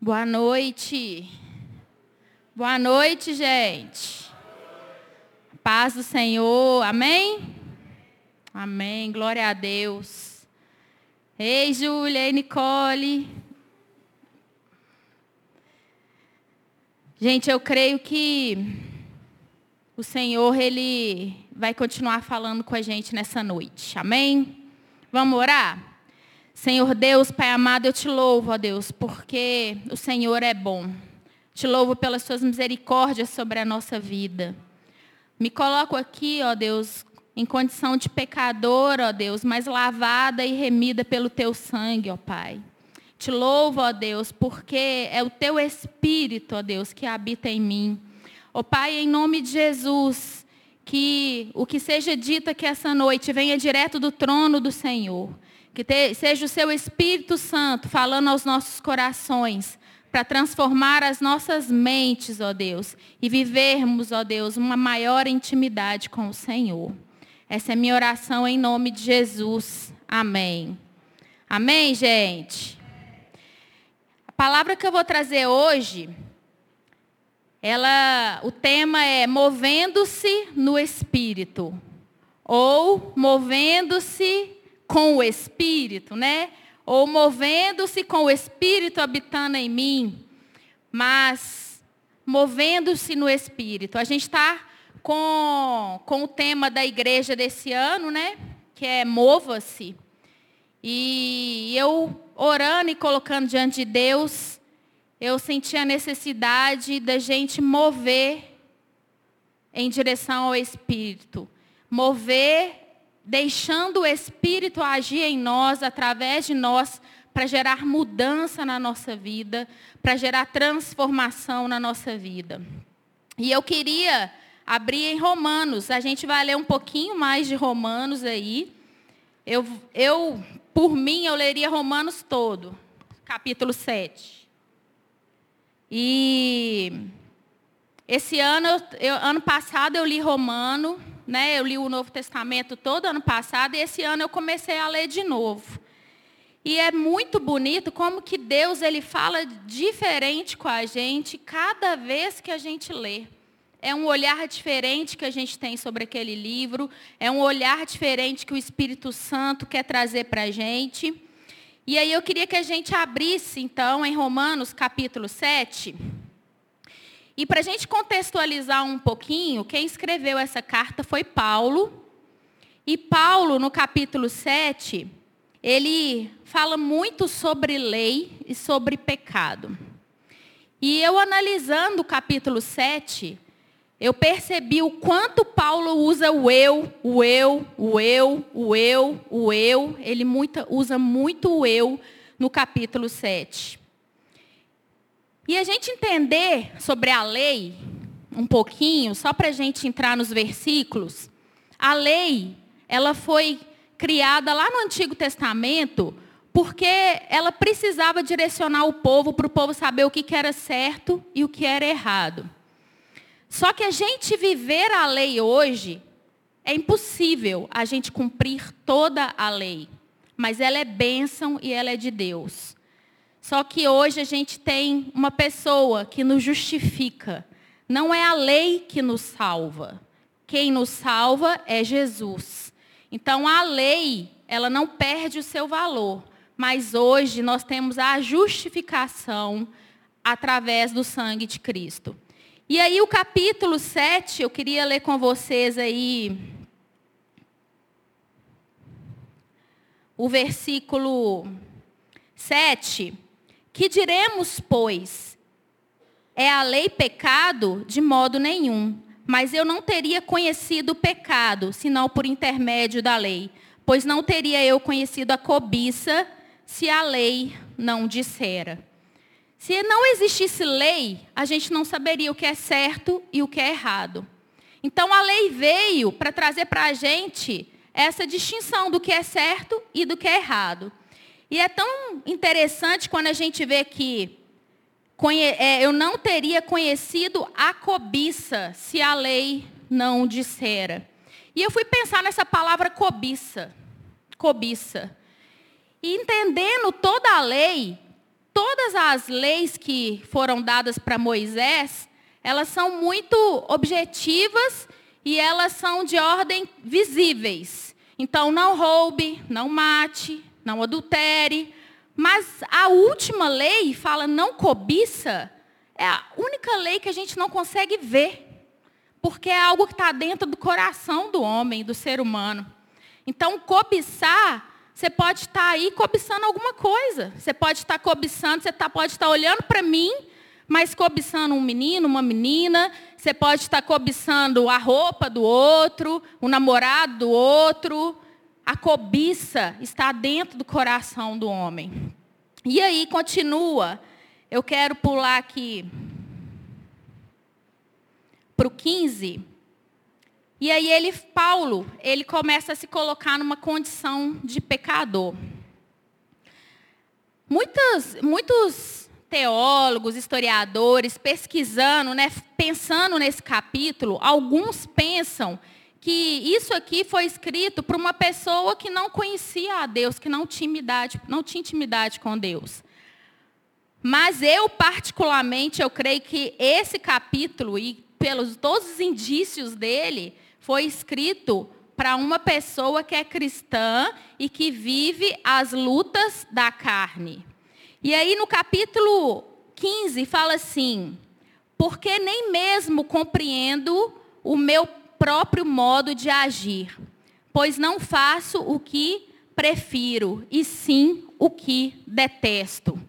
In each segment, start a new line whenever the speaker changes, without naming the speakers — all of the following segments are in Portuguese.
Boa noite. Boa noite, gente. Paz do Senhor. Amém? Amém. Glória a Deus. Ei, Júlia, ei, Nicole. Gente, eu creio que o Senhor, Ele vai continuar falando com a gente nessa noite. Amém? Vamos orar? Senhor Deus, Pai amado, eu te louvo, ó Deus, porque o Senhor é bom. Te louvo pelas suas misericórdias sobre a nossa vida. Me coloco aqui, ó Deus, em condição de pecador, ó Deus, mas lavada e remida pelo teu sangue, ó Pai. Te louvo, ó Deus, porque é o teu espírito, ó Deus, que habita em mim. Ó Pai, em nome de Jesus, que o que seja dito aqui essa noite venha direto do trono do Senhor que te, seja o seu Espírito Santo falando aos nossos corações, para transformar as nossas mentes, ó Deus, e vivermos, ó Deus, uma maior intimidade com o Senhor. Essa é minha oração em nome de Jesus. Amém. Amém, gente? A palavra que eu vou trazer hoje, ela, o tema é movendo-se no Espírito. Ou movendo-se com o Espírito, né? Ou movendo-se com o Espírito habitando em mim, mas movendo-se no Espírito. A gente está com, com o tema da igreja desse ano, né? Que é mova-se. E eu orando e colocando diante de Deus, eu senti a necessidade da gente mover em direção ao Espírito. Mover deixando o Espírito agir em nós, através de nós, para gerar mudança na nossa vida, para gerar transformação na nossa vida. E eu queria abrir em Romanos, a gente vai ler um pouquinho mais de Romanos aí. Eu, eu por mim, eu leria Romanos todo, capítulo 7. E esse ano, eu, ano passado eu li Romano, né? Eu li o Novo Testamento todo ano passado e esse ano eu comecei a ler de novo. E é muito bonito como que Deus ele fala diferente com a gente cada vez que a gente lê. É um olhar diferente que a gente tem sobre aquele livro, é um olhar diferente que o Espírito Santo quer trazer para a gente. E aí eu queria que a gente abrisse, então, em Romanos capítulo 7. E para a gente contextualizar um pouquinho, quem escreveu essa carta foi Paulo. E Paulo, no capítulo 7, ele fala muito sobre lei e sobre pecado. E eu analisando o capítulo 7, eu percebi o quanto Paulo usa o eu, o eu, o eu, o eu, o eu. Ele muita, usa muito o eu no capítulo 7. E a gente entender sobre a lei, um pouquinho, só para a gente entrar nos versículos, a lei, ela foi criada lá no Antigo Testamento, porque ela precisava direcionar o povo para o povo saber o que era certo e o que era errado. Só que a gente viver a lei hoje, é impossível a gente cumprir toda a lei. Mas ela é bênção e ela é de Deus. Só que hoje a gente tem uma pessoa que nos justifica. Não é a lei que nos salva. Quem nos salva é Jesus. Então a lei, ela não perde o seu valor. Mas hoje nós temos a justificação através do sangue de Cristo. E aí o capítulo 7, eu queria ler com vocês aí o versículo 7 que diremos, pois? É a lei pecado? De modo nenhum. Mas eu não teria conhecido o pecado, senão por intermédio da lei. Pois não teria eu conhecido a cobiça, se a lei não dissera. Se não existisse lei, a gente não saberia o que é certo e o que é errado. Então a lei veio para trazer para a gente essa distinção do que é certo e do que é errado. E é tão interessante quando a gente vê que é, eu não teria conhecido a cobiça se a lei não dissera. E eu fui pensar nessa palavra cobiça. Cobiça. E entendendo toda a lei, todas as leis que foram dadas para Moisés, elas são muito objetivas e elas são de ordem visíveis. Então, não roube, não mate, não adultere. Mas a última lei fala não cobiça, é a única lei que a gente não consegue ver. Porque é algo que está dentro do coração do homem, do ser humano. Então, cobiçar, você pode estar tá aí cobiçando alguma coisa. Você pode estar tá cobiçando, você tá, pode estar tá olhando para mim, mas cobiçando um menino, uma menina. Você pode estar cobiçando a roupa do outro, o namorado do outro. A cobiça está dentro do coração do homem. E aí, continua. Eu quero pular aqui para o 15. E aí ele, Paulo, ele começa a se colocar numa condição de pecador. Muitos, muitos teólogos, historiadores, pesquisando, né, pensando nesse capítulo, alguns pensam que isso aqui foi escrito para uma pessoa que não conhecia a Deus, que não tinha intimidade, não tinha intimidade com Deus. Mas eu, particularmente, eu creio que esse capítulo, e pelos todos os indícios dele, foi escrito para uma pessoa que é cristã e que vive as lutas da carne. E aí no capítulo 15 fala assim: porque nem mesmo compreendo o meu próprio modo de agir, pois não faço o que prefiro, e sim o que detesto.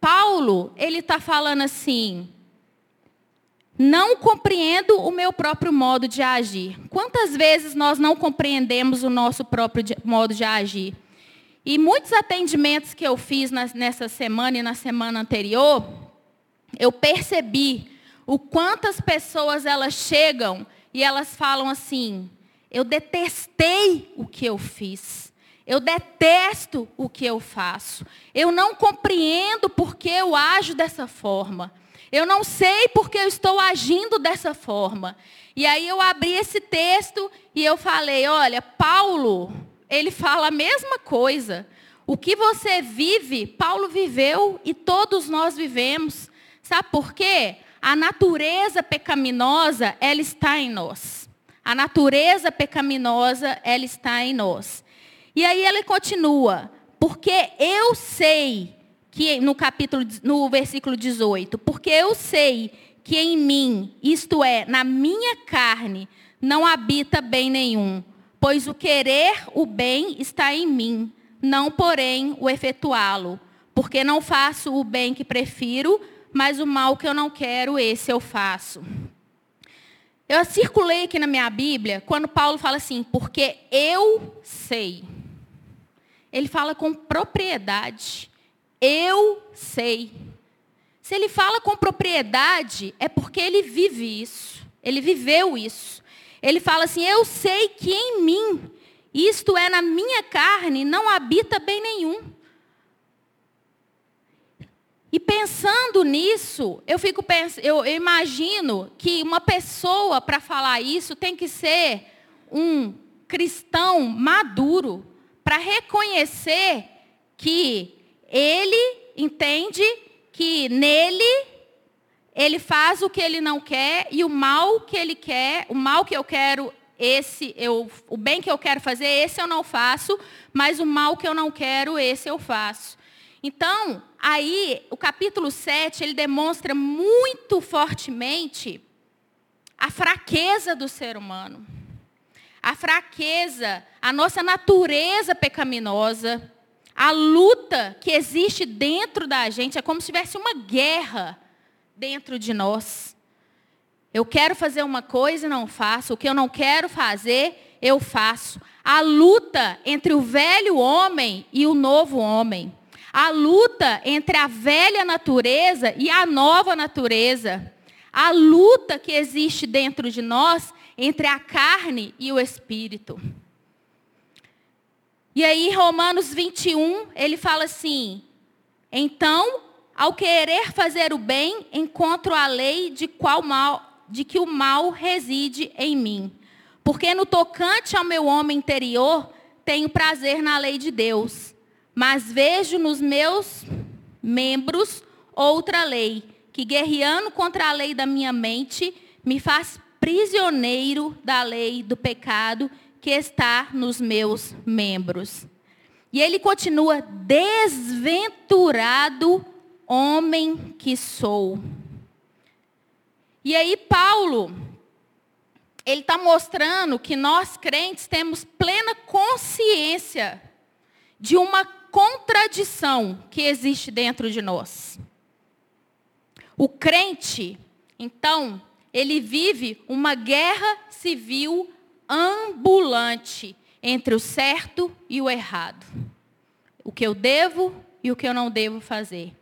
Paulo, ele está falando assim, não compreendo o meu próprio modo de agir. Quantas vezes nós não compreendemos o nosso próprio modo de agir? E muitos atendimentos que eu fiz nessa semana e na semana anterior, eu percebi o quantas pessoas elas chegam e elas falam assim: eu detestei o que eu fiz. Eu detesto o que eu faço. Eu não compreendo porque eu ajo dessa forma. Eu não sei porque eu estou agindo dessa forma. E aí eu abri esse texto e eu falei, olha, Paulo, ele fala a mesma coisa. O que você vive, Paulo viveu e todos nós vivemos. Sabe por quê? A natureza pecaminosa, ela está em nós. A natureza pecaminosa, ela está em nós. E aí ele continua, porque eu sei que no capítulo no versículo 18, porque eu sei que em mim, isto é, na minha carne, não habita bem nenhum, pois o querer o bem está em mim, não porém o efetuá-lo, porque não faço o bem que prefiro, mas o mal que eu não quero, esse eu faço. Eu circulei aqui na minha Bíblia, quando Paulo fala assim, porque eu sei. Ele fala com propriedade. Eu sei. Se ele fala com propriedade, é porque ele vive isso. Ele viveu isso. Ele fala assim: Eu sei que em mim, isto é, na minha carne, não habita bem nenhum. E pensando nisso, eu fico eu, imagino que uma pessoa para falar isso tem que ser um cristão maduro para reconhecer que ele entende que nele ele faz o que ele não quer e o mal que ele quer, o mal que eu quero, esse eu, o bem que eu quero fazer, esse eu não faço, mas o mal que eu não quero, esse eu faço. Então, aí, o capítulo 7, ele demonstra muito fortemente a fraqueza do ser humano. A fraqueza, a nossa natureza pecaminosa, a luta que existe dentro da gente é como se tivesse uma guerra dentro de nós. Eu quero fazer uma coisa e não faço. O que eu não quero fazer, eu faço. A luta entre o velho homem e o novo homem. A luta entre a velha natureza e a nova natureza. A luta que existe dentro de nós entre a carne e o espírito. E aí, Romanos 21, ele fala assim: Então, ao querer fazer o bem, encontro a lei de, qual mal, de que o mal reside em mim. Porque no tocante ao meu homem interior, tenho prazer na lei de Deus. Mas vejo nos meus membros outra lei, que guerreando contra a lei da minha mente, me faz prisioneiro da lei do pecado que está nos meus membros. E ele continua: desventurado homem que sou. E aí, Paulo, ele está mostrando que nós crentes temos plena consciência de uma contradição que existe dentro de nós. O crente, então, ele vive uma guerra civil ambulante entre o certo e o errado. O que eu devo e o que eu não devo fazer.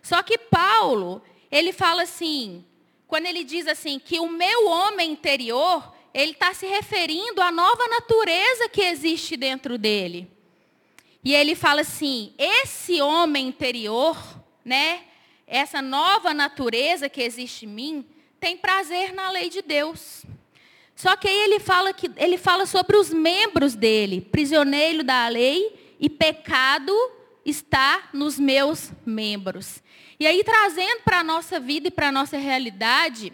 Só que Paulo, ele fala assim, quando ele diz assim, que o meu homem interior, ele está se referindo à nova natureza que existe dentro dele. E ele fala assim, esse homem interior, né, essa nova natureza que existe em mim, tem prazer na lei de Deus. Só que aí ele fala, que, ele fala sobre os membros dele, prisioneiro da lei e pecado está nos meus membros. E aí trazendo para a nossa vida e para a nossa realidade,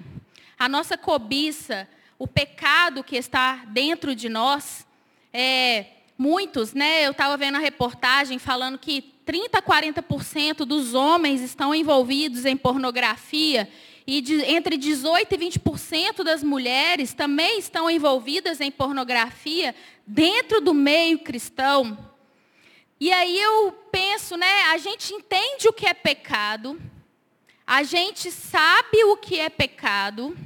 a nossa cobiça, o pecado que está dentro de nós, é, muitos, né? Eu estava vendo a reportagem falando que 30 a 40% dos homens estão envolvidos em pornografia e de, entre 18 e 20% das mulheres também estão envolvidas em pornografia dentro do meio cristão. E aí eu penso, né, a gente entende o que é pecado, a gente sabe o que é pecado,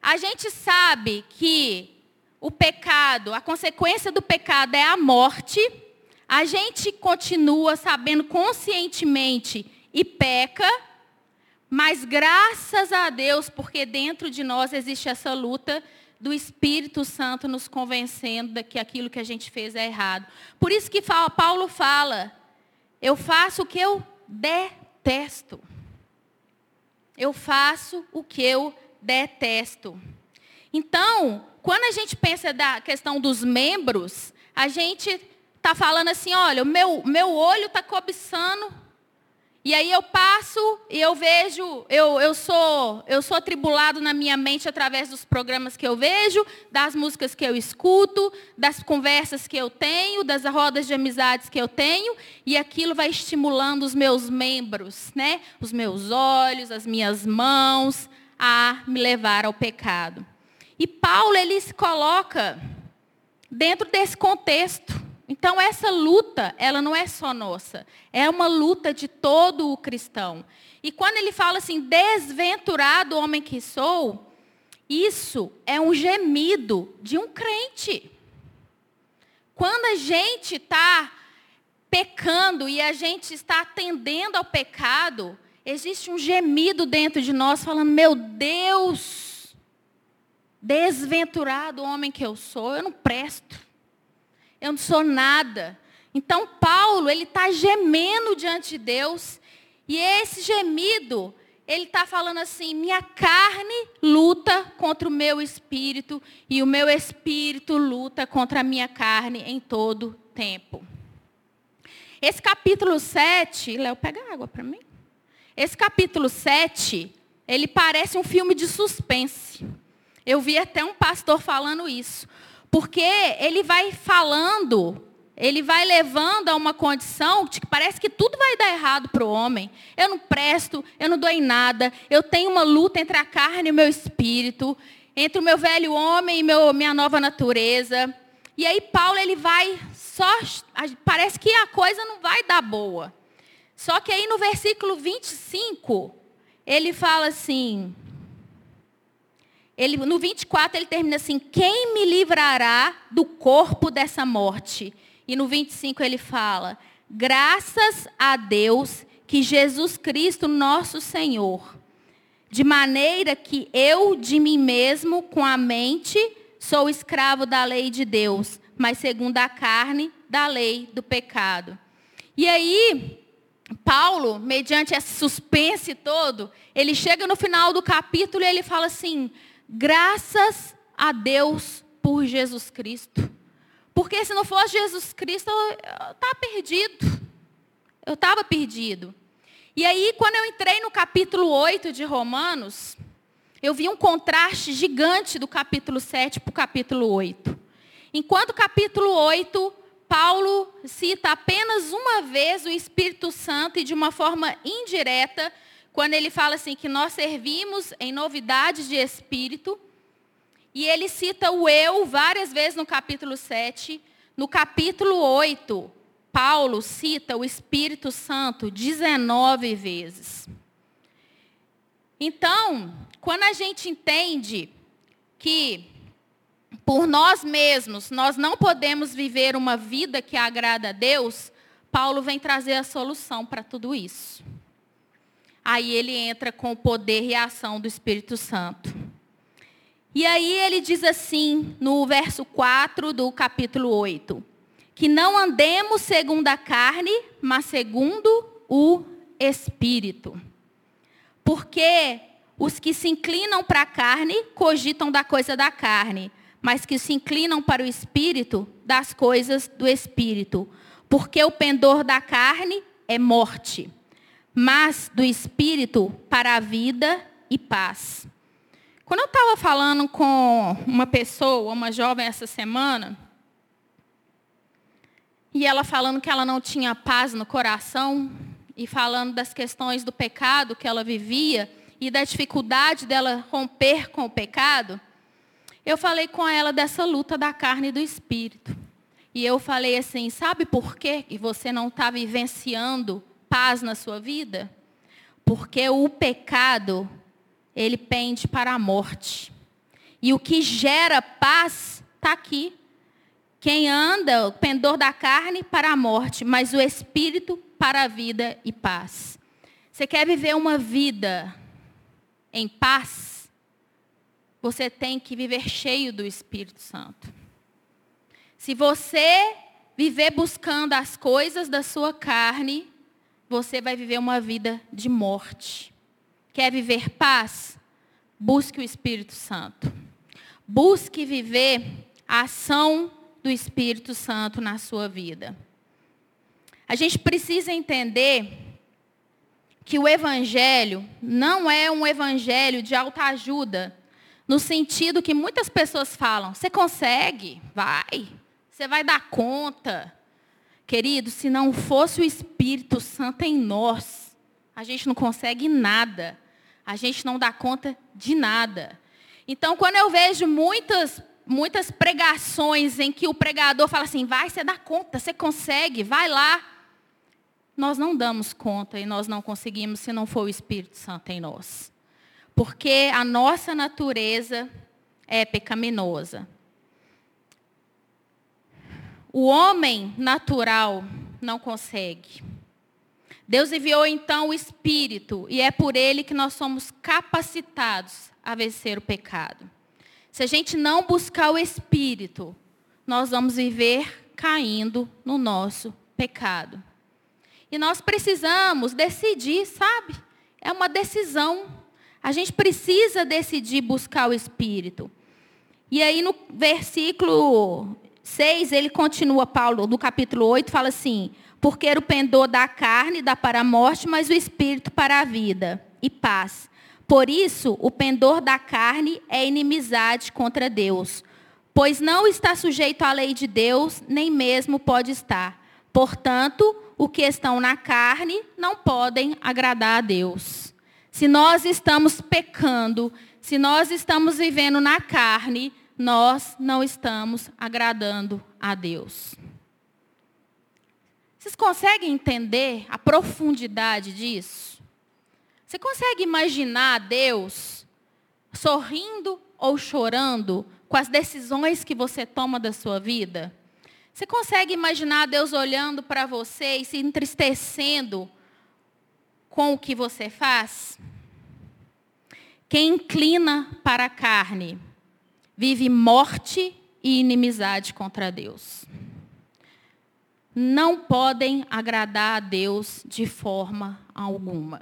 a gente sabe que o pecado, a consequência do pecado é a morte, a gente continua sabendo conscientemente e peca, mas graças a Deus, porque dentro de nós existe essa luta do Espírito Santo nos convencendo de que aquilo que a gente fez é errado. Por isso que Paulo fala, eu faço o que eu detesto. Eu faço o que eu detesto. Então, quando a gente pensa da questão dos membros, a gente está falando assim, olha, o meu, meu olho está cobiçando e aí eu passo e eu vejo, eu, eu, sou, eu sou atribulado na minha mente através dos programas que eu vejo, das músicas que eu escuto, das conversas que eu tenho, das rodas de amizades que eu tenho, e aquilo vai estimulando os meus membros, né? Os meus olhos, as minhas mãos, a me levar ao pecado. E Paulo ele se coloca dentro desse contexto. Então essa luta, ela não é só nossa, é uma luta de todo o cristão. E quando ele fala assim, desventurado homem que sou, isso é um gemido de um crente. Quando a gente está pecando e a gente está atendendo ao pecado, existe um gemido dentro de nós falando: Meu Deus, desventurado homem que eu sou, eu não presto eu não sou nada. Então Paulo, ele está gemendo diante de Deus, e esse gemido, ele está falando assim, minha carne luta contra o meu espírito, e o meu espírito luta contra a minha carne em todo tempo. Esse capítulo 7, Léo, pega água para mim. Esse capítulo 7, ele parece um filme de suspense. Eu vi até um pastor falando isso. Porque ele vai falando, ele vai levando a uma condição que parece que tudo vai dar errado para o homem. Eu não presto, eu não dou em nada, eu tenho uma luta entre a carne e o meu espírito, entre o meu velho homem e meu, minha nova natureza. E aí Paulo ele vai só, parece que a coisa não vai dar boa. Só que aí no versículo 25, ele fala assim: ele, no 24 ele termina assim: Quem me livrará do corpo dessa morte? E no 25 ele fala: Graças a Deus que Jesus Cristo, nosso Senhor, de maneira que eu de mim mesmo, com a mente, sou escravo da lei de Deus, mas segundo a carne, da lei do pecado. E aí, Paulo, mediante esse suspense todo, ele chega no final do capítulo e ele fala assim: Graças a Deus por Jesus Cristo. Porque se não fosse Jesus Cristo, eu estava perdido. Eu estava perdido. E aí, quando eu entrei no capítulo 8 de Romanos, eu vi um contraste gigante do capítulo 7 para o capítulo 8. Enquanto o capítulo 8, Paulo cita apenas uma vez o Espírito Santo e de uma forma indireta, quando ele fala assim que nós servimos em novidades de espírito, e ele cita o eu várias vezes no capítulo 7. No capítulo 8, Paulo cita o Espírito Santo 19 vezes. Então, quando a gente entende que por nós mesmos nós não podemos viver uma vida que agrada a Deus, Paulo vem trazer a solução para tudo isso. Aí ele entra com o poder e a ação do Espírito Santo. E aí ele diz assim, no verso 4 do capítulo 8: que não andemos segundo a carne, mas segundo o Espírito. Porque os que se inclinam para a carne cogitam da coisa da carne, mas que se inclinam para o Espírito, das coisas do Espírito. Porque o pendor da carne é morte, mas do Espírito para a vida e paz. Quando eu estava falando com uma pessoa, uma jovem essa semana, e ela falando que ela não tinha paz no coração, e falando das questões do pecado que ela vivia, e da dificuldade dela romper com o pecado, eu falei com ela dessa luta da carne e do espírito. E eu falei assim: sabe por quê que você não está vivenciando paz na sua vida? Porque o pecado ele pende para a morte. E o que gera paz está aqui. Quem anda, o pendor da carne para a morte, mas o espírito para a vida e paz. Você quer viver uma vida em paz? Você tem que viver cheio do Espírito Santo. Se você viver buscando as coisas da sua carne, você vai viver uma vida de morte. Quer viver paz? Busque o Espírito Santo. Busque viver a ação do Espírito Santo na sua vida. A gente precisa entender que o Evangelho não é um Evangelho de autoajuda, no sentido que muitas pessoas falam: você consegue, vai, você vai dar conta. Querido, se não fosse o Espírito Santo em nós, a gente não consegue nada. A gente não dá conta de nada. Então, quando eu vejo muitas, muitas pregações em que o pregador fala assim, vai, você dá conta, você consegue, vai lá. Nós não damos conta e nós não conseguimos se não for o Espírito Santo em nós. Porque a nossa natureza é pecaminosa. O homem natural não consegue. Deus enviou então o Espírito e é por ele que nós somos capacitados a vencer o pecado. Se a gente não buscar o Espírito, nós vamos viver caindo no nosso pecado. E nós precisamos decidir, sabe? É uma decisão. A gente precisa decidir buscar o Espírito. E aí no versículo 6, ele continua, Paulo, no capítulo 8, fala assim: Porque o pendor da carne dá para a morte, mas o Espírito para a vida e paz. Por isso, o pendor da carne é inimizade contra Deus, pois não está sujeito à lei de Deus, nem mesmo pode estar. Portanto, o que estão na carne não podem agradar a Deus. Se nós estamos pecando, se nós estamos vivendo na carne, nós não estamos agradando a Deus. Vocês conseguem entender a profundidade disso? Você consegue imaginar Deus sorrindo ou chorando com as decisões que você toma da sua vida? Você consegue imaginar Deus olhando para você e se entristecendo com o que você faz? Quem inclina para a carne vive morte e inimizade contra Deus. Não podem agradar a Deus de forma alguma.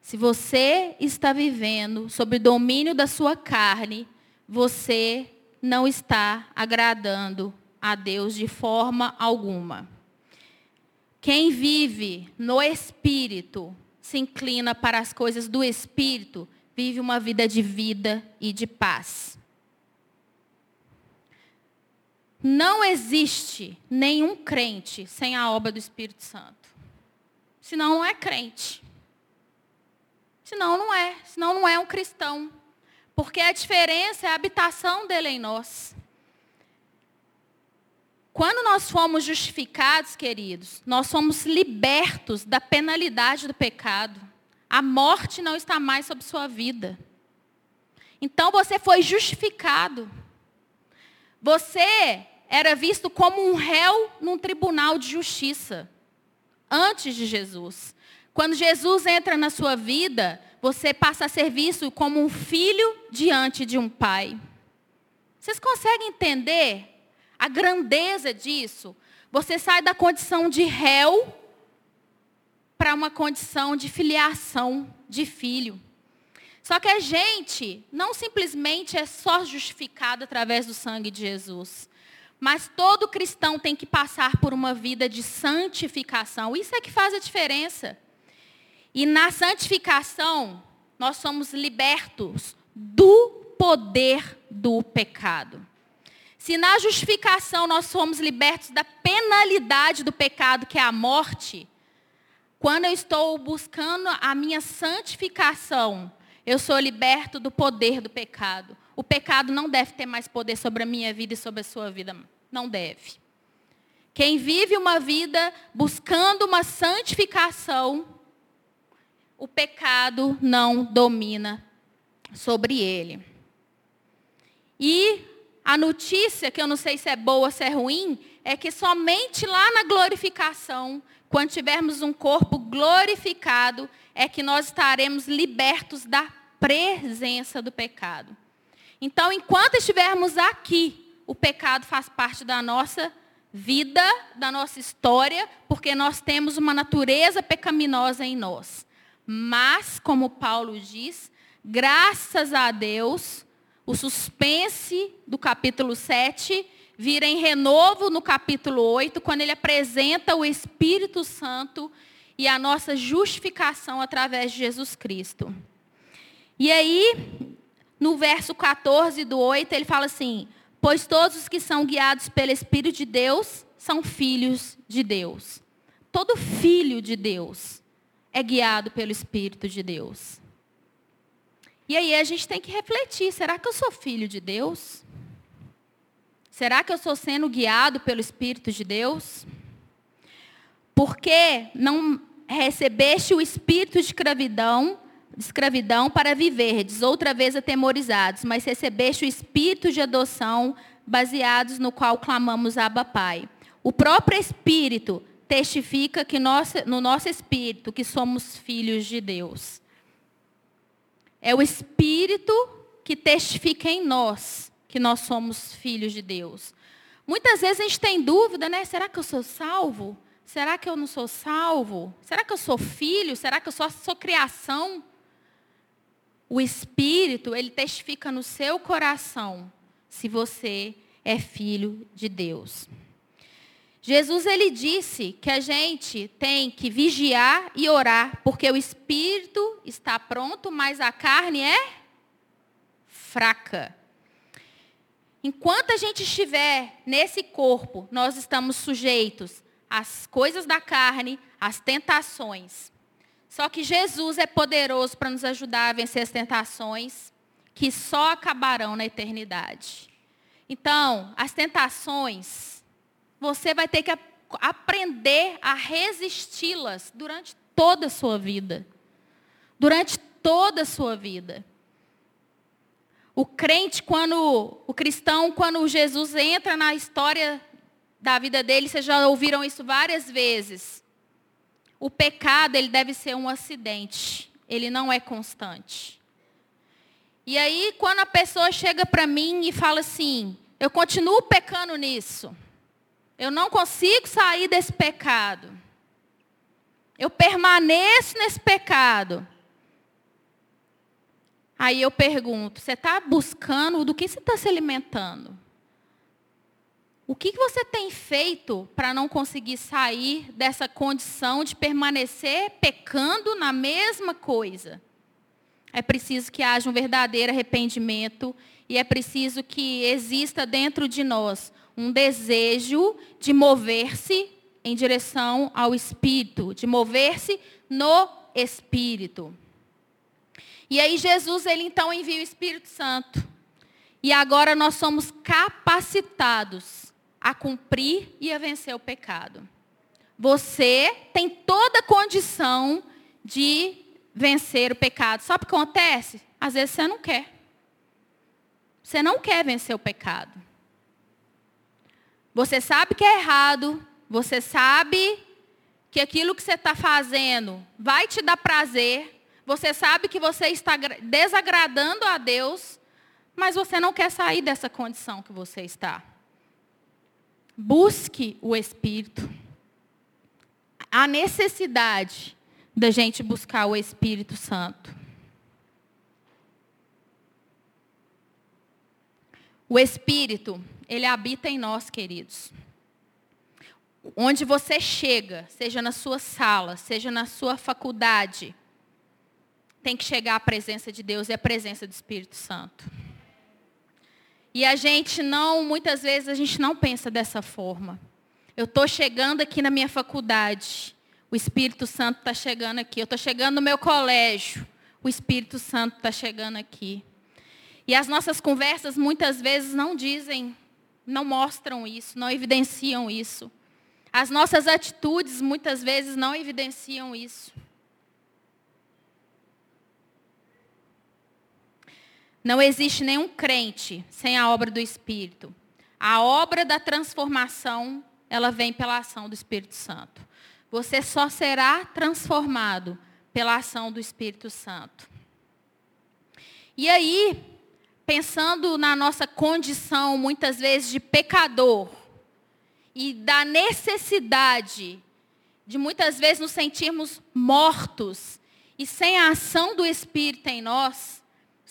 Se você está vivendo sob o domínio da sua carne, você não está agradando a Deus de forma alguma. Quem vive no Espírito se inclina para as coisas do Espírito, vive uma vida de vida e de paz. Não existe nenhum crente sem a obra do Espírito Santo. Senão não é crente. Senão não é. Senão não é um cristão. Porque a diferença é a habitação dele em nós. Quando nós fomos justificados, queridos, nós somos libertos da penalidade do pecado. A morte não está mais sobre sua vida. Então você foi justificado. Você era visto como um réu num tribunal de justiça antes de Jesus. Quando Jesus entra na sua vida, você passa a ser visto como um filho diante de um pai. Vocês conseguem entender a grandeza disso? Você sai da condição de réu para uma condição de filiação de filho. Só que a gente não simplesmente é só justificado através do sangue de Jesus. Mas todo cristão tem que passar por uma vida de santificação. Isso é que faz a diferença. E na santificação, nós somos libertos do poder do pecado. Se na justificação nós somos libertos da penalidade do pecado, que é a morte, quando eu estou buscando a minha santificação, eu sou liberto do poder do pecado. O pecado não deve ter mais poder sobre a minha vida e sobre a sua vida. Não deve. Quem vive uma vida buscando uma santificação, o pecado não domina sobre ele. E a notícia, que eu não sei se é boa ou se é ruim, é que somente lá na glorificação, quando tivermos um corpo glorificado, é que nós estaremos libertos da presença do pecado. Então, enquanto estivermos aqui, o pecado faz parte da nossa vida, da nossa história, porque nós temos uma natureza pecaminosa em nós. Mas, como Paulo diz, graças a Deus, o suspense do capítulo 7 vira em renovo no capítulo 8, quando ele apresenta o Espírito Santo e a nossa justificação através de Jesus Cristo. E aí, no verso 14 do 8, ele fala assim: Pois todos os que são guiados pelo Espírito de Deus são filhos de Deus. Todo filho de Deus é guiado pelo Espírito de Deus. E aí a gente tem que refletir: será que eu sou filho de Deus? Será que eu estou sendo guiado pelo Espírito de Deus? Porque não recebeste o espírito de escravidão escravidão para viverdes, outra vez atemorizados, mas recebeste o espírito de adoção, baseados no qual clamamos Abba Pai. O próprio Espírito testifica que nós, no nosso espírito que somos filhos de Deus. É o Espírito que testifica em nós que nós somos filhos de Deus. Muitas vezes a gente tem dúvida, né? Será que eu sou salvo? Será que eu não sou salvo? Será que eu sou filho? Será que eu sou, sou criação? O Espírito, ele testifica no seu coração se você é filho de Deus. Jesus ele disse que a gente tem que vigiar e orar, porque o espírito está pronto, mas a carne é fraca. Enquanto a gente estiver nesse corpo, nós estamos sujeitos às coisas da carne, às tentações. Só que Jesus é poderoso para nos ajudar a vencer as tentações que só acabarão na eternidade. Então, as tentações, você vai ter que aprender a resisti-las durante toda a sua vida. Durante toda a sua vida. O crente, quando o cristão, quando Jesus entra na história da vida dele, vocês já ouviram isso várias vezes o pecado ele deve ser um acidente, ele não é constante. E aí, quando a pessoa chega para mim e fala assim, eu continuo pecando nisso, eu não consigo sair desse pecado, eu permaneço nesse pecado. Aí eu pergunto, você está buscando, do que você está se alimentando? O que você tem feito para não conseguir sair dessa condição de permanecer pecando na mesma coisa? É preciso que haja um verdadeiro arrependimento e é preciso que exista dentro de nós um desejo de mover-se em direção ao Espírito, de mover-se no Espírito. E aí Jesus, ele então envia o Espírito Santo. E agora nós somos capacitados a cumprir e a vencer o pecado. Você tem toda a condição de vencer o pecado. Sabe o que acontece? Às vezes você não quer. Você não quer vencer o pecado. Você sabe que é errado, você sabe que aquilo que você está fazendo vai te dar prazer, você sabe que você está desagradando a Deus, mas você não quer sair dessa condição que você está. Busque o Espírito. A necessidade da gente buscar o Espírito Santo. O Espírito, ele habita em nós, queridos. Onde você chega, seja na sua sala, seja na sua faculdade, tem que chegar a presença de Deus e a presença do Espírito Santo. E a gente não, muitas vezes, a gente não pensa dessa forma. Eu estou chegando aqui na minha faculdade, o Espírito Santo está chegando aqui. Eu estou chegando no meu colégio, o Espírito Santo está chegando aqui. E as nossas conversas muitas vezes não dizem, não mostram isso, não evidenciam isso. As nossas atitudes muitas vezes não evidenciam isso. Não existe nenhum crente sem a obra do Espírito. A obra da transformação, ela vem pela ação do Espírito Santo. Você só será transformado pela ação do Espírito Santo. E aí, pensando na nossa condição, muitas vezes, de pecador, e da necessidade de muitas vezes nos sentirmos mortos, e sem a ação do Espírito em nós,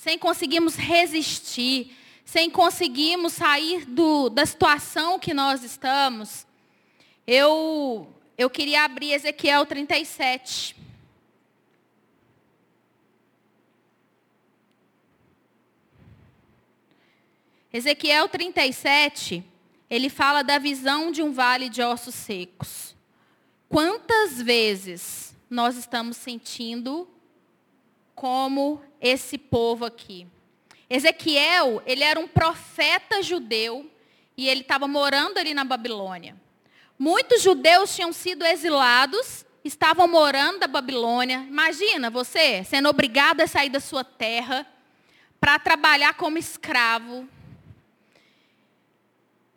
sem conseguirmos resistir, sem conseguirmos sair do, da situação que nós estamos, eu, eu queria abrir Ezequiel 37. Ezequiel 37, ele fala da visão de um vale de ossos secos. Quantas vezes nós estamos sentindo como esse povo aqui. Ezequiel, ele era um profeta judeu e ele estava morando ali na Babilônia. Muitos judeus tinham sido exilados, estavam morando na Babilônia. Imagina você sendo obrigado a sair da sua terra para trabalhar como escravo.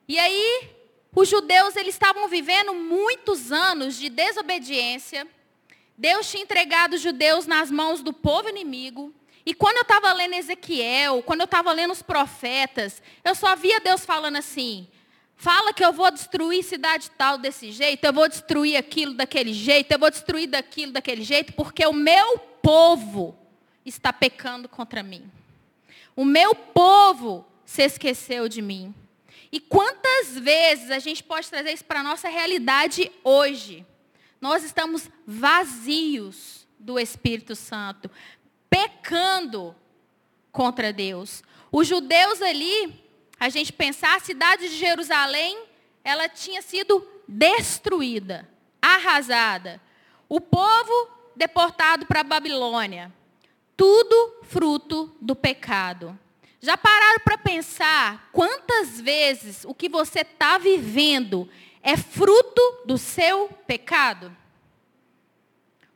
E aí, os judeus eles estavam vivendo muitos anos de desobediência. Deus tinha entregado os judeus nas mãos do povo inimigo. E quando eu estava lendo Ezequiel, quando eu estava lendo os profetas, eu só via Deus falando assim: fala que eu vou destruir cidade tal desse jeito, eu vou destruir aquilo daquele jeito, eu vou destruir daquilo daquele jeito, porque o meu povo está pecando contra mim. O meu povo se esqueceu de mim. E quantas vezes a gente pode trazer isso para a nossa realidade hoje? Nós estamos vazios do Espírito Santo pecando contra Deus. Os judeus ali, a gente pensar, a cidade de Jerusalém, ela tinha sido destruída, arrasada. O povo deportado para a Babilônia. Tudo fruto do pecado. Já pararam para pensar quantas vezes o que você está vivendo é fruto do seu pecado?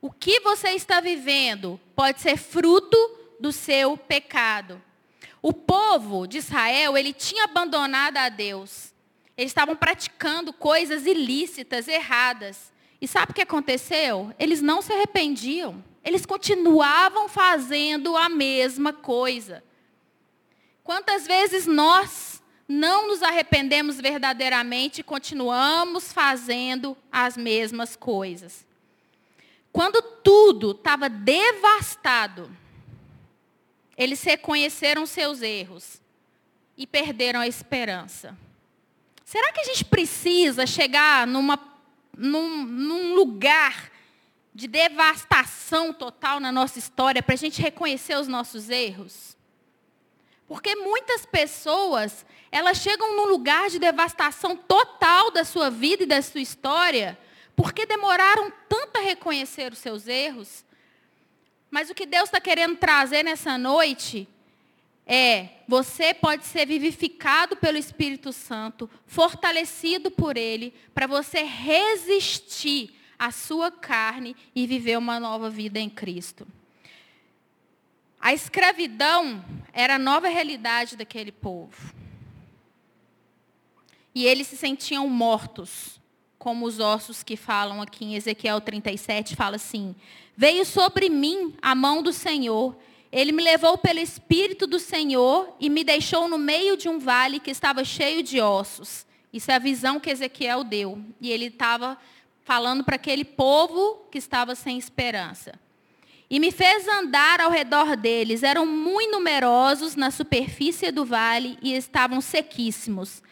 O que você está vivendo pode ser fruto do seu pecado. O povo de Israel, ele tinha abandonado a Deus. Eles estavam praticando coisas ilícitas, erradas. E sabe o que aconteceu? Eles não se arrependiam. Eles continuavam fazendo a mesma coisa. Quantas vezes nós não nos arrependemos verdadeiramente e continuamos fazendo as mesmas coisas? Quando tudo estava devastado, eles reconheceram seus erros e perderam a esperança. Será que a gente precisa chegar numa, num, num lugar de devastação total na nossa história para a gente reconhecer os nossos erros? Porque muitas pessoas, elas chegam num lugar de devastação total da sua vida e da sua história, porque demoraram tanto a reconhecer os seus erros. Mas o que Deus está querendo trazer nessa noite é: você pode ser vivificado pelo Espírito Santo, fortalecido por Ele, para você resistir à sua carne e viver uma nova vida em Cristo. A escravidão era a nova realidade daquele povo. E eles se sentiam mortos, como os ossos que falam aqui em Ezequiel 37, fala assim: Veio sobre mim a mão do Senhor, ele me levou pelo Espírito do Senhor e me deixou no meio de um vale que estava cheio de ossos. Isso é a visão que Ezequiel deu. E ele estava falando para aquele povo que estava sem esperança. E me fez andar ao redor deles. Eram muito numerosos na superfície do vale e estavam sequíssimos.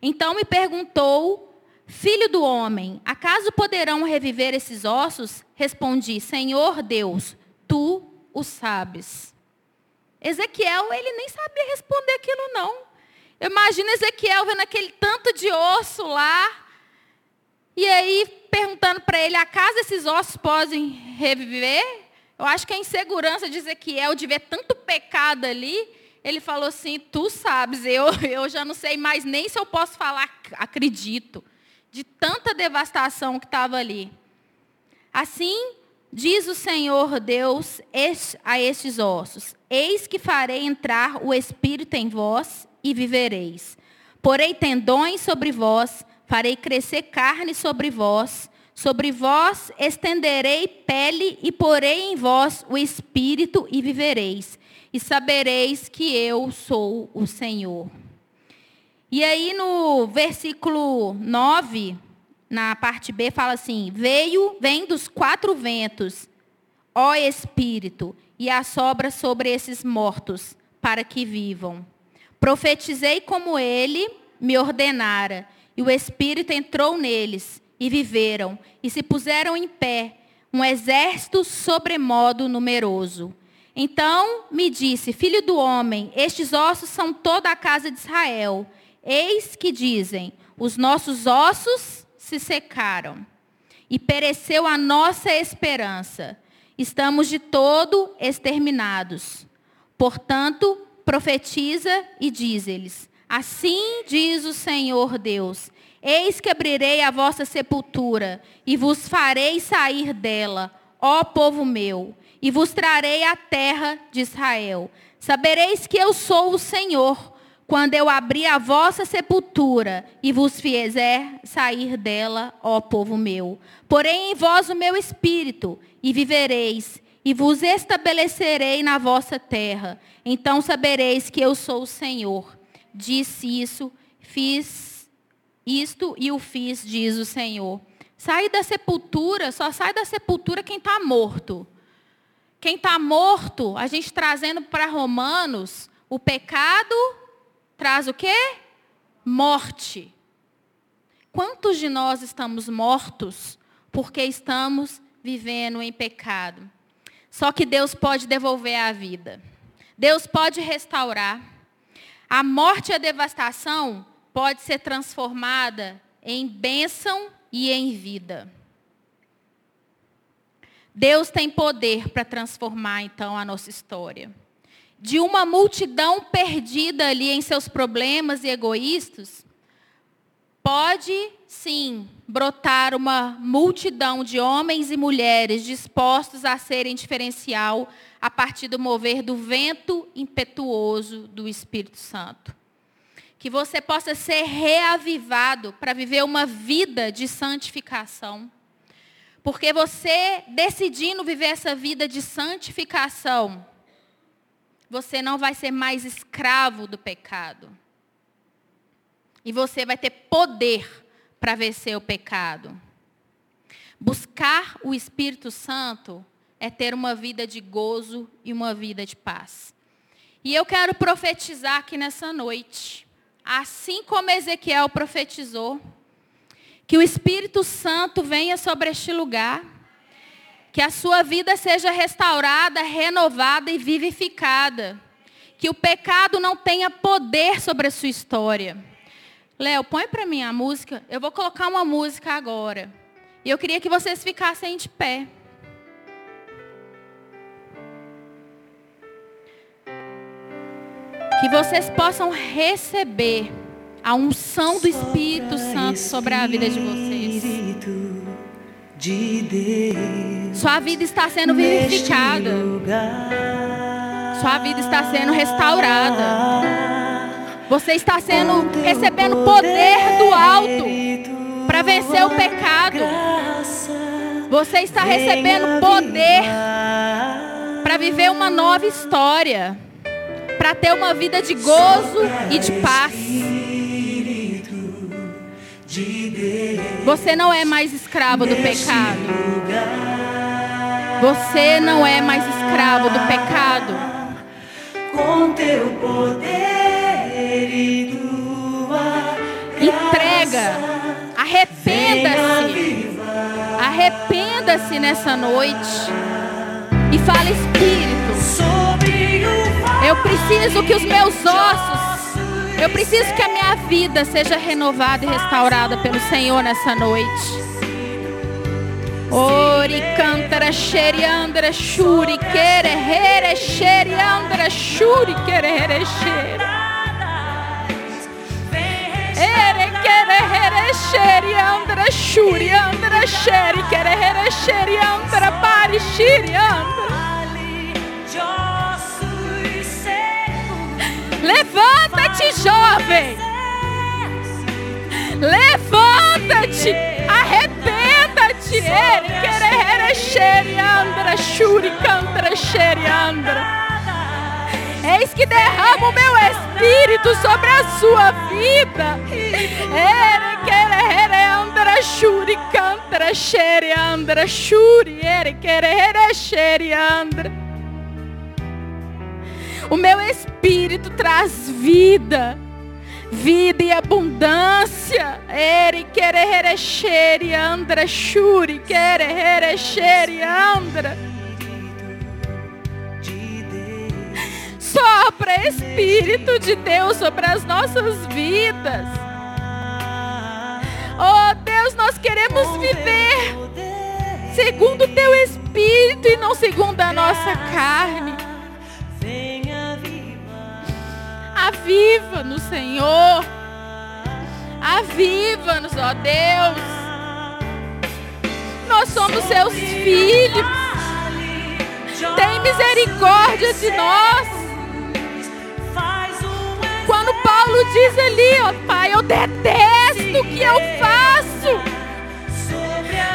Então me perguntou, Filho do homem, acaso poderão reviver esses ossos? Respondi, Senhor Deus, tu o sabes. Ezequiel, ele nem sabia responder aquilo não. Eu imagino Ezequiel vendo aquele tanto de osso lá, e aí perguntando para ele, acaso esses ossos podem reviver? Eu acho que a insegurança de Ezequiel de ver tanto pecado ali, ele falou assim: Tu sabes, eu, eu já não sei mais nem se eu posso falar, acredito, de tanta devastação que estava ali. Assim, diz o Senhor Deus a estes ossos: Eis que farei entrar o espírito em vós e vivereis. Porei tendões sobre vós, farei crescer carne sobre vós Sobre vós estenderei pele e porei em vós o espírito e vivereis. E sabereis que eu sou o Senhor. E aí no versículo 9, na parte B, fala assim: Veio, vem dos quatro ventos, ó Espírito, e assobra sobre esses mortos, para que vivam. Profetizei como ele me ordenara, e o Espírito entrou neles e viveram, e se puseram em pé, um exército sobremodo numeroso. Então me disse, filho do homem, estes ossos são toda a casa de Israel. Eis que dizem, os nossos ossos se secaram, e pereceu a nossa esperança. Estamos de todo exterminados. Portanto, profetiza e diz-lhes, assim diz o Senhor Deus, Eis que abrirei a vossa sepultura e vos farei sair dela, ó povo meu, e vos trarei a terra de Israel. Sabereis que eu sou o Senhor, quando eu abrir a vossa sepultura e vos fizer sair dela, ó povo meu. Porém em vós o meu espírito, e vivereis, e vos estabelecerei na vossa terra. Então sabereis que eu sou o Senhor. Disse isso, fiz isto e o fiz, diz o Senhor. Sair da sepultura, só sai da sepultura quem está morto. Quem está morto, a gente trazendo para Romanos, o pecado traz o quê? Morte. Quantos de nós estamos mortos porque estamos vivendo em pecado? Só que Deus pode devolver a vida. Deus pode restaurar. A morte e a devastação pode ser transformada em bênção e em vida. Deus tem poder para transformar então a nossa história. De uma multidão perdida ali em seus problemas e egoístas, pode sim brotar uma multidão de homens e mulheres dispostos a serem diferencial a partir do mover do vento impetuoso do Espírito Santo que você possa ser reavivado para viver uma vida de santificação. Porque você decidindo viver essa vida de santificação, você não vai ser mais escravo do pecado. E você vai ter poder para vencer o pecado. Buscar o Espírito Santo é ter uma vida de gozo e uma vida de paz. E eu quero profetizar aqui nessa noite assim como Ezequiel profetizou, que o Espírito Santo venha sobre este lugar, que a sua vida seja restaurada, renovada e vivificada, que o pecado não tenha poder sobre a sua história. Léo, põe para mim a música. Eu vou colocar uma música agora. E eu queria que vocês ficassem de pé. Que vocês possam receber a unção do Espírito Santo sobre a vida de vocês. Sua vida está sendo vivificada. Sua vida está sendo restaurada. Você está sendo recebendo poder do alto para vencer o pecado. Você está recebendo poder para viver uma nova história, para ter uma vida de gozo e de paz. Você não é mais escravo do pecado. Você não é mais escravo do pecado.
Com teu poder e tua
Entrega. Arrependa-se. Arrependa-se nessa noite. E fala, Espírito. Eu preciso que os meus ossos eu preciso que a minha vida seja renovada e restaurada pelo Senhor nessa noite. Ori cantara xeriandra shuri quere here xeriandra shuri quere here xere. Ere quere here xeriandra shuri andra xeri quere here xeriandra pari xeriandra. Levanta-te, jovem. Levanta-te. Arrependa-te. Eis que derrama o meu espírito sobre a sua vida. Shuri cantara xere andra shuri ere xere andra. O meu espírito traz vida, vida e abundância. Ere querer andra shuri querer andra. Sopra Espírito de Deus sobre as nossas vidas. Oh Deus, nós queremos viver segundo o teu Espírito e não segundo a nossa carne. Aviva-nos, Senhor. Aviva-nos, ó Deus. Nós somos seus filhos. Tem misericórdia de nós. Quando Paulo diz ali, ó Pai, eu detesto o que eu faço.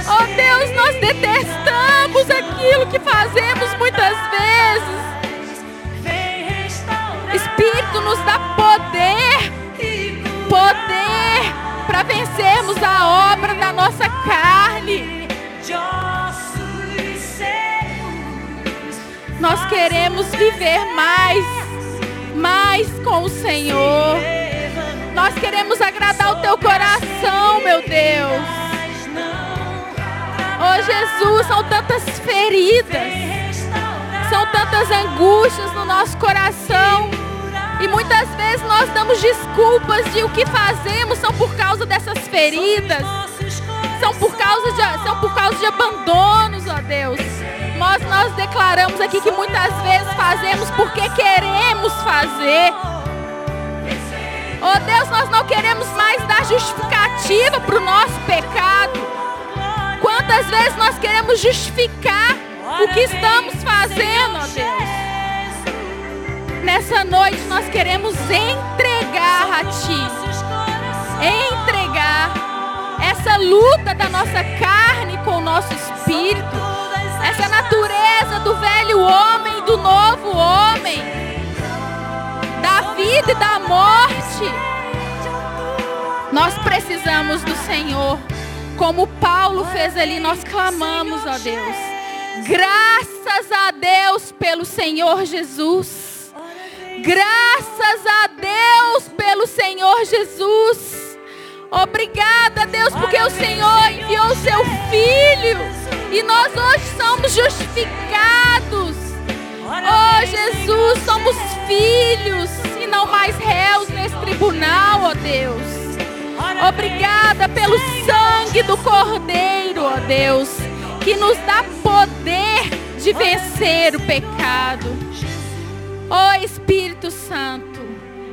Ó Deus, nós detestamos vencermos a obra da nossa carne. Nós queremos viver mais, mais com o Senhor. Nós queremos agradar o teu coração, meu Deus. Oh Jesus, são tantas feridas, são tantas angústias no nosso coração. E muitas vezes nós damos desculpas de o que fazemos são por causa dessas feridas. São por causa de, são por causa de abandonos, ó Deus. Mas nós declaramos aqui que muitas vezes fazemos porque queremos fazer. Oh Deus, nós não queremos mais dar justificativa para o nosso pecado. Quantas vezes nós queremos justificar o que estamos fazendo, ó Deus? Nessa noite nós queremos entregar a Ti. Entregar essa luta da nossa carne com o nosso espírito. Essa natureza do velho homem do novo homem. Da vida e da morte. Nós precisamos do Senhor. Como Paulo fez ali, nós clamamos, ó Deus. Graças a Deus pelo Senhor Jesus. Graças a Deus pelo Senhor Jesus. Obrigada, Deus, porque o Senhor enviou seu Filho e nós hoje somos justificados. Oh, Jesus, somos filhos e não mais réus nesse tribunal, ó oh Deus. Obrigada pelo sangue do Cordeiro, ó Deus, que nos dá poder de vencer o pecado. Ó Espírito Santo,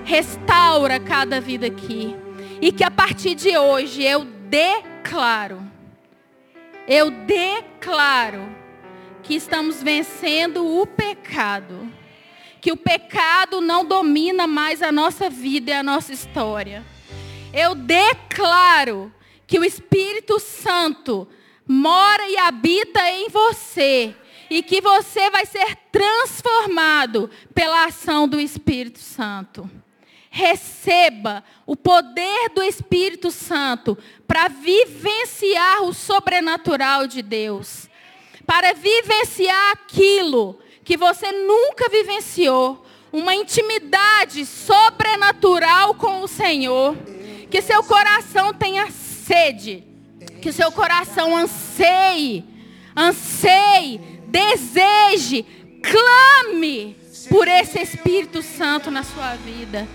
restaura cada vida aqui. E que a partir de hoje eu declaro, eu declaro que estamos vencendo o pecado. Que o pecado não domina mais a nossa vida e a nossa história eu declaro que o Espírito Santo mora e habita em você e que você vai ser transformado pela ação do Espírito Santo. Receba o poder do Espírito Santo para vivenciar o sobrenatural de Deus, para vivenciar aquilo que você nunca vivenciou, uma intimidade sobrenatural com o Senhor. Que seu coração tenha sede. Que seu coração anseie, anseie, deseje, clame por esse Espírito Santo na sua vida.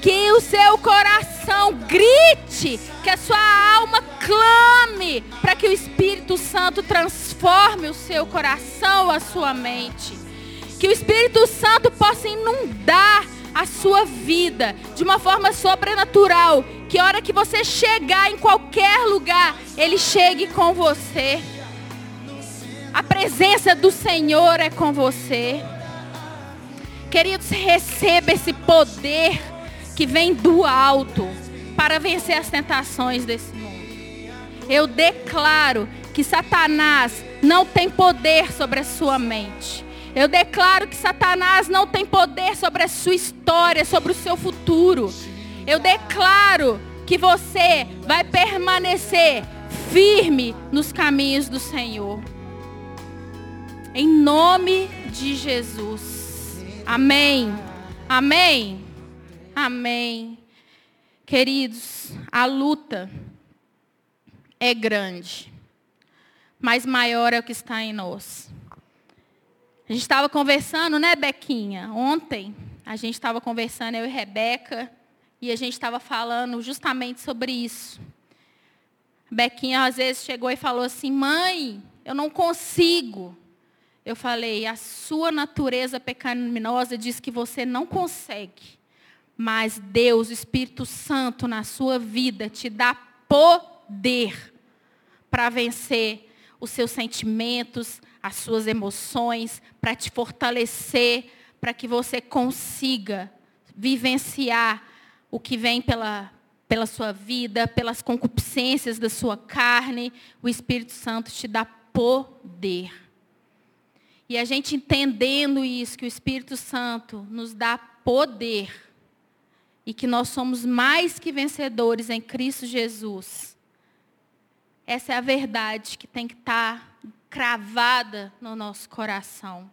Que o seu coração grite, que a sua alma clame, para que o Espírito Santo transforme o seu coração, a sua mente. Que o Espírito Santo possa inundar a sua vida de uma forma sobrenatural. Que hora que você chegar em qualquer lugar, Ele chegue com você. A presença do Senhor é com você. Queridos, receba esse poder que vem do alto para vencer as tentações desse mundo. Eu declaro que Satanás não tem poder sobre a sua mente. Eu declaro que Satanás não tem poder sobre a sua história, sobre o seu futuro. Eu declaro que você vai permanecer firme nos caminhos do Senhor. Em nome de Jesus. Amém. Amém. Amém. Queridos, a luta é grande, mas maior é o que está em nós. A gente estava conversando, né, Bequinha? Ontem a gente estava conversando, eu e Rebeca, e a gente estava falando justamente sobre isso. Bequinha às vezes chegou e falou assim: mãe, eu não consigo. Eu falei: a sua natureza pecaminosa diz que você não consegue. Mas Deus, Espírito Santo na sua vida, te dá poder para vencer os seus sentimentos, as suas emoções, para te fortalecer, para que você consiga vivenciar o que vem pela, pela sua vida, pelas concupiscências da sua carne. O Espírito Santo te dá poder. E a gente entendendo isso, que o Espírito Santo nos dá poder, e que nós somos mais que vencedores em Cristo Jesus. Essa é a verdade que tem que estar cravada no nosso coração,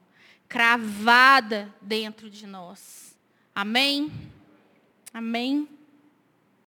cravada dentro de nós. Amém? Amém?